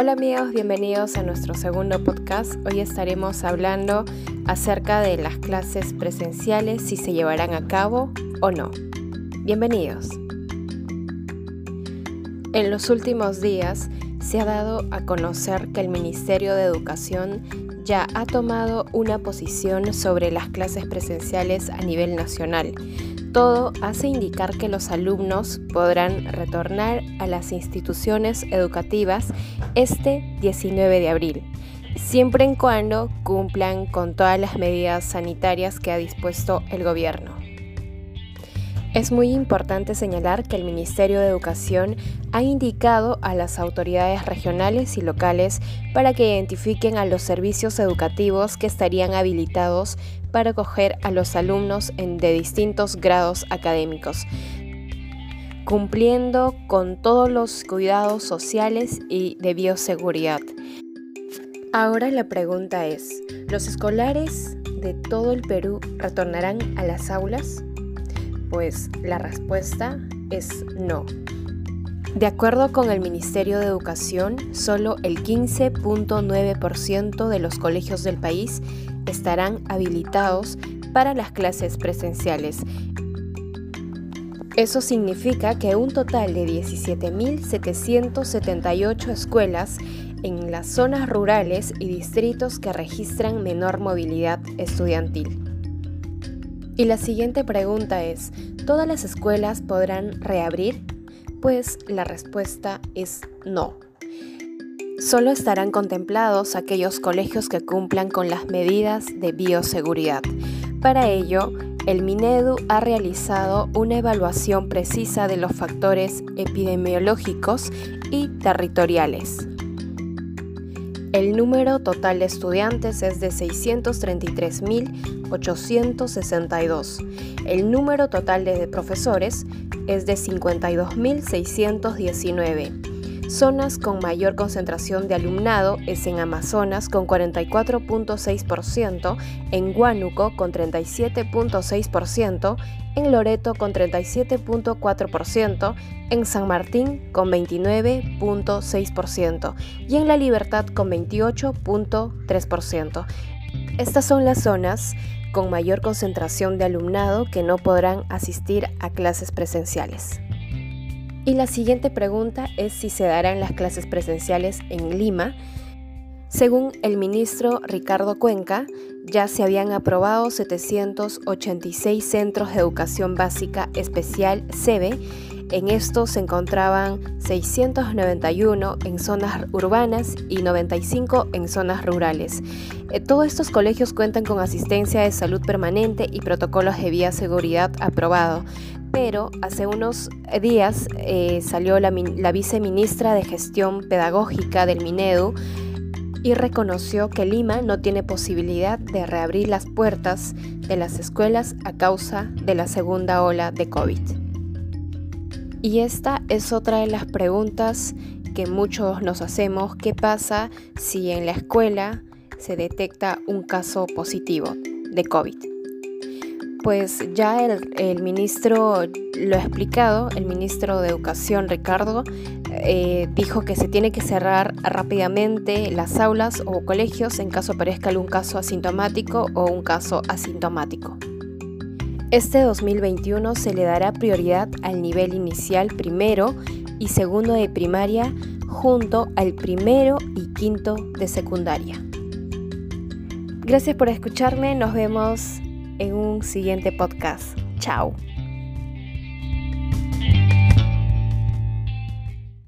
Hola amigos, bienvenidos a nuestro segundo podcast. Hoy estaremos hablando acerca de las clases presenciales, si se llevarán a cabo o no. Bienvenidos. En los últimos días se ha dado a conocer que el Ministerio de Educación ya ha tomado una posición sobre las clases presenciales a nivel nacional. Todo hace indicar que los alumnos podrán retornar a las instituciones educativas este 19 de abril, siempre en cuando cumplan con todas las medidas sanitarias que ha dispuesto el gobierno. Es muy importante señalar que el Ministerio de Educación ha indicado a las autoridades regionales y locales para que identifiquen a los servicios educativos que estarían habilitados para acoger a los alumnos de distintos grados académicos, cumpliendo con todos los cuidados sociales y de bioseguridad. Ahora la pregunta es, ¿los escolares de todo el Perú retornarán a las aulas? Pues la respuesta es no. De acuerdo con el Ministerio de Educación, solo el 15.9% de los colegios del país estarán habilitados para las clases presenciales. Eso significa que un total de 17.778 escuelas en las zonas rurales y distritos que registran menor movilidad estudiantil. Y la siguiente pregunta es, ¿todas las escuelas podrán reabrir? Pues la respuesta es no. Solo estarán contemplados aquellos colegios que cumplan con las medidas de bioseguridad. Para ello, el Minedu ha realizado una evaluación precisa de los factores epidemiológicos y territoriales. El número total de estudiantes es de 633.862. El número total de profesores es de 52.619. Zonas con mayor concentración de alumnado es en Amazonas con 44.6%, en Huánuco con 37.6%, en Loreto con 37.4%, en San Martín con 29.6% y en La Libertad con 28.3%. Estas son las zonas con mayor concentración de alumnado que no podrán asistir a clases presenciales. Y la siguiente pregunta es si se darán las clases presenciales en Lima. Según el ministro Ricardo Cuenca, ya se habían aprobado 786 centros de educación básica especial SEBE. En estos se encontraban 691 en zonas urbanas y 95 en zonas rurales. Eh, todos estos colegios cuentan con asistencia de salud permanente y protocolos de vía seguridad aprobado pero hace unos días eh, salió la, la, viceministra de Gestión Pedagógica del Minedu y reconoció que Lima no tiene posibilidad de reabrir las puertas de las escuelas a causa de la segunda ola de COVID. Y esta es otra de las preguntas que muchos nos hacemos, ¿qué pasa si en la escuela se detecta un caso positivo de COVID? Pues ya el, ministro lo ha explicado, el ministro de Educación, Ricardo, eh, dijo que se tiene que cerrar rápidamente las aulas o colegios en caso parezca algún caso asintomático o un caso asintomático. Este 2021 se le dará prioridad al nivel inicial primero y segundo de primaria junto al primero y quinto de secundaria. Gracias por escucharme, nos vemos en un siguiente podcast. Chao.